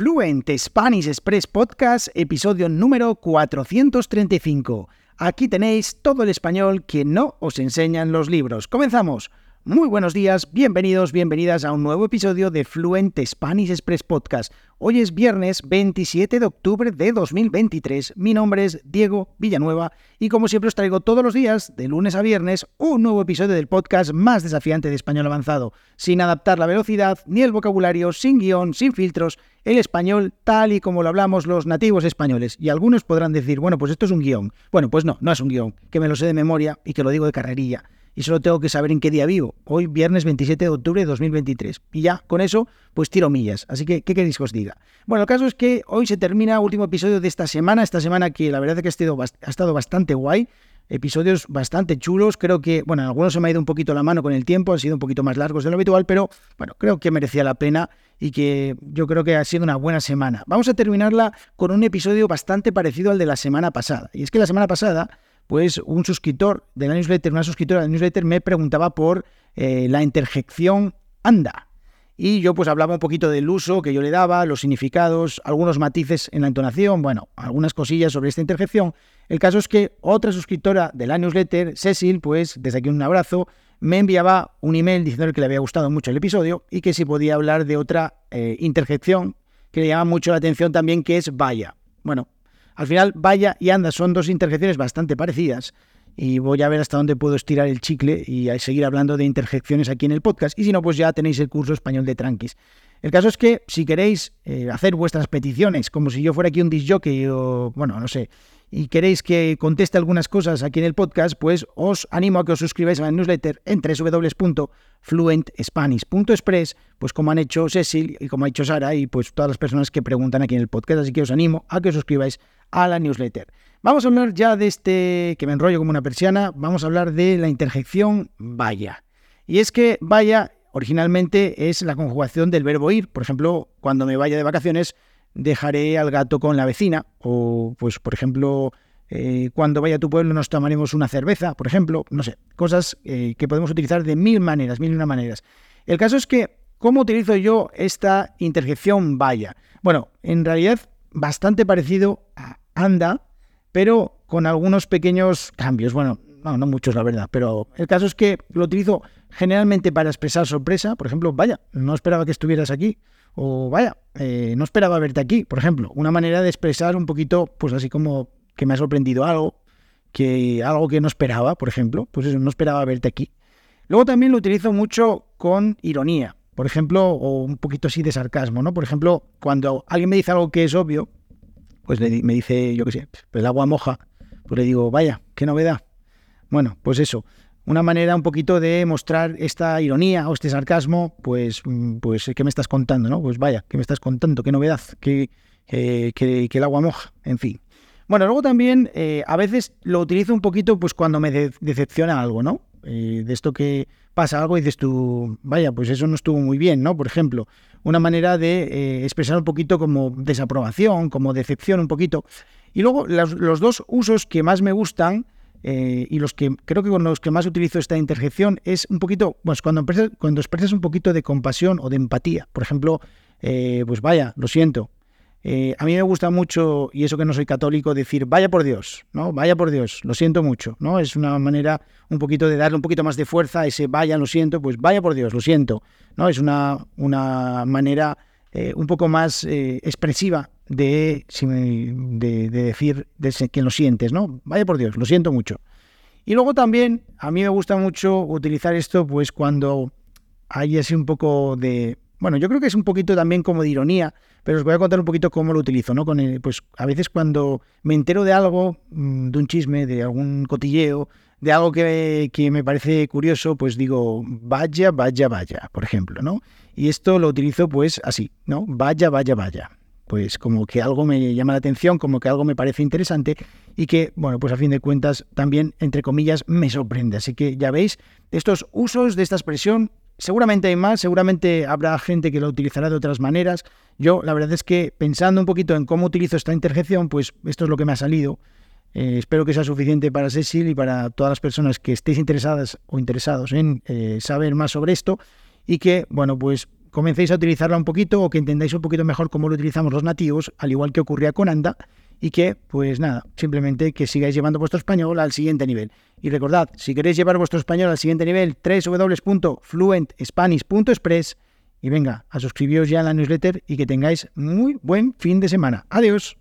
Fluent Spanish Express Podcast, episodio número 435. Aquí tenéis todo el español que no os enseñan los libros. Comenzamos. Muy buenos días, bienvenidos, bienvenidas a un nuevo episodio de Fluent Spanish Express Podcast. Hoy es viernes 27 de octubre de 2023. Mi nombre es Diego Villanueva y como siempre os traigo todos los días, de lunes a viernes, un nuevo episodio del podcast más desafiante de español avanzado, sin adaptar la velocidad ni el vocabulario, sin guion, sin filtros, el español tal y como lo hablamos los nativos españoles. Y algunos podrán decir, bueno, pues esto es un guion. Bueno, pues no, no es un guion, que me lo sé de memoria y que lo digo de carrerilla y solo tengo que saber en qué día vivo. Hoy, viernes 27 de octubre de 2023. Y ya, con eso, pues tiro millas. Así que, ¿qué queréis que os diga? Bueno, el caso es que hoy se termina el último episodio de esta semana. Esta semana que la verdad es que ha ha estado bastante guay. Episodios bastante chulos. Creo que, bueno, algunos se me ha ido un poquito la mano con el tiempo. Han sido un poquito más largos de lo habitual, pero bueno, creo que merecía la pena y que yo creo que ha sido una buena semana. Vamos a terminarla con un episodio bastante parecido al de la semana pasada. Y es que la semana pasada pues un suscriptor de la newsletter, una suscriptora de la newsletter me preguntaba por eh, la interjección anda. Y yo pues hablaba un poquito del uso que yo le daba, los significados, algunos matices en la entonación, bueno, algunas cosillas sobre esta interjección. El caso es que otra suscriptora de la newsletter, Cecil, pues desde aquí un abrazo, me enviaba un email diciendo que le había gustado mucho el episodio y que si podía hablar de otra eh, interjección que le llama mucho la atención también, que es vaya. Bueno, al final, vaya y anda son dos interjecciones bastante parecidas y voy a ver hasta dónde puedo estirar el chicle y seguir hablando de interjecciones aquí en el podcast. Y si no, pues ya tenéis el curso español de Tranquis. El caso es que si queréis eh, hacer vuestras peticiones, como si yo fuera aquí un disjockey o, bueno, no sé, y queréis que conteste algunas cosas aquí en el podcast, pues os animo a que os suscribáis a la newsletter en www.fluentspanish.express, pues como han hecho Cecil y como ha hecho Sara y pues todas las personas que preguntan aquí en el podcast. Así que os animo a que os suscribáis a la newsletter. Vamos a hablar ya de este, que me enrollo como una persiana, vamos a hablar de la interjección vaya. Y es que vaya originalmente es la conjugación del verbo ir. Por ejemplo, cuando me vaya de vacaciones, dejaré al gato con la vecina. O, pues, por ejemplo, eh, cuando vaya a tu pueblo nos tomaremos una cerveza, por ejemplo. No sé, cosas eh, que podemos utilizar de mil maneras, mil y una maneras. El caso es que, ¿cómo utilizo yo esta interjección vaya? Bueno, en realidad bastante parecido a anda, pero con algunos pequeños cambios. Bueno, no, no muchos, la verdad, pero el caso es que lo utilizo generalmente para expresar sorpresa. Por ejemplo, vaya, no esperaba que estuvieras aquí. O vaya, eh, no esperaba verte aquí, por ejemplo. Una manera de expresar un poquito, pues así como que me ha sorprendido algo, que algo que no esperaba, por ejemplo, pues eso, no esperaba verte aquí. Luego también lo utilizo mucho con ironía, por ejemplo, o un poquito así de sarcasmo, ¿no? Por ejemplo, cuando alguien me dice algo que es obvio, pues me dice, yo qué sé, el agua moja, pues le digo, vaya, qué novedad. Bueno, pues eso, una manera un poquito de mostrar esta ironía o este sarcasmo, pues, mm, pues ¿qué me estás contando? ¿no? Pues vaya, ¿qué me estás contando? ¿Qué novedad? ¿Qué, que, el agua moja? En fin. Bueno, luego también eh, a veces lo utilizo un poquito pues cuando me decepciona algo, ¿no? Eh, de esto que pasa algo y dices tú, vaya, pues eso no estuvo muy bien, ¿no? Por ejemplo, una manera de eh, expresar un poquito como desaprobación, como decepción un poquito. Y luego los dos usos que más me gustan eh, y los que creo que con los que más utilizo esta interjección es un poquito, pues cuando, expresas, cuando expresas un poquito de compasión o de empatía. Por ejemplo, pues vaya, lo siento. Eh, a mí me gusta mucho, y eso que no soy católico, decir vaya por Dios, ¿no? Vaya por Dios, lo siento mucho, ¿no? Es una manera un poquito de darle un poquito más de fuerza a ese vaya, lo siento, pues vaya por Dios, lo siento, ¿no? Es una, una manera un poco más expresiva de, de, decir de que lo sientes, ¿no? Vaya por Dios, lo siento mucho. Y luego también a mí me gusta mucho utilizar esto pues cuando hay así un poco de... Bueno, yo creo que es un poquito también como de ironía, pero os voy a contar un poquito cómo lo utilizo, ¿no? Con pues a veces cuando me entero de algo, mm, de un chisme, de algún cotilleo, de algo que, que, me parece curioso, pues digo, vaya, vaya, vaya, por ejemplo, ¿no? Y esto lo utilizo pues así, ¿no? Vaya, vaya, vaya pues como que algo me llama la atención, como que algo me parece interesante y que, bueno, pues a fin de cuentas también, entre comillas, me sorprende. Así que ya veis, estos usos de esta expresión, seguramente hay más, seguramente habrá gente que lo utilizará de otras maneras. Yo, la verdad es que pensando un poquito en cómo utilizo esta interjección, pues esto es lo que me ha salido. Eh, espero que sea suficiente para Cecil y para todas las personas que estéis interesadas o interesados en eh, saber más sobre esto y que, bueno, pues comencéis a utilizarla un poquito o que entendáis un poquito mejor cómo lo utilizamos los nativos, al igual que ocurría con Anda, y que, pues nada, simplemente que sigáis llevando vuestro español al siguiente nivel. Y recordad, si queréis llevar vuestro español al siguiente nivel, www.fluentspanish.express y venga, a suscribiros ya a la newsletter y que tengáis muy buen fin de semana. Adiós.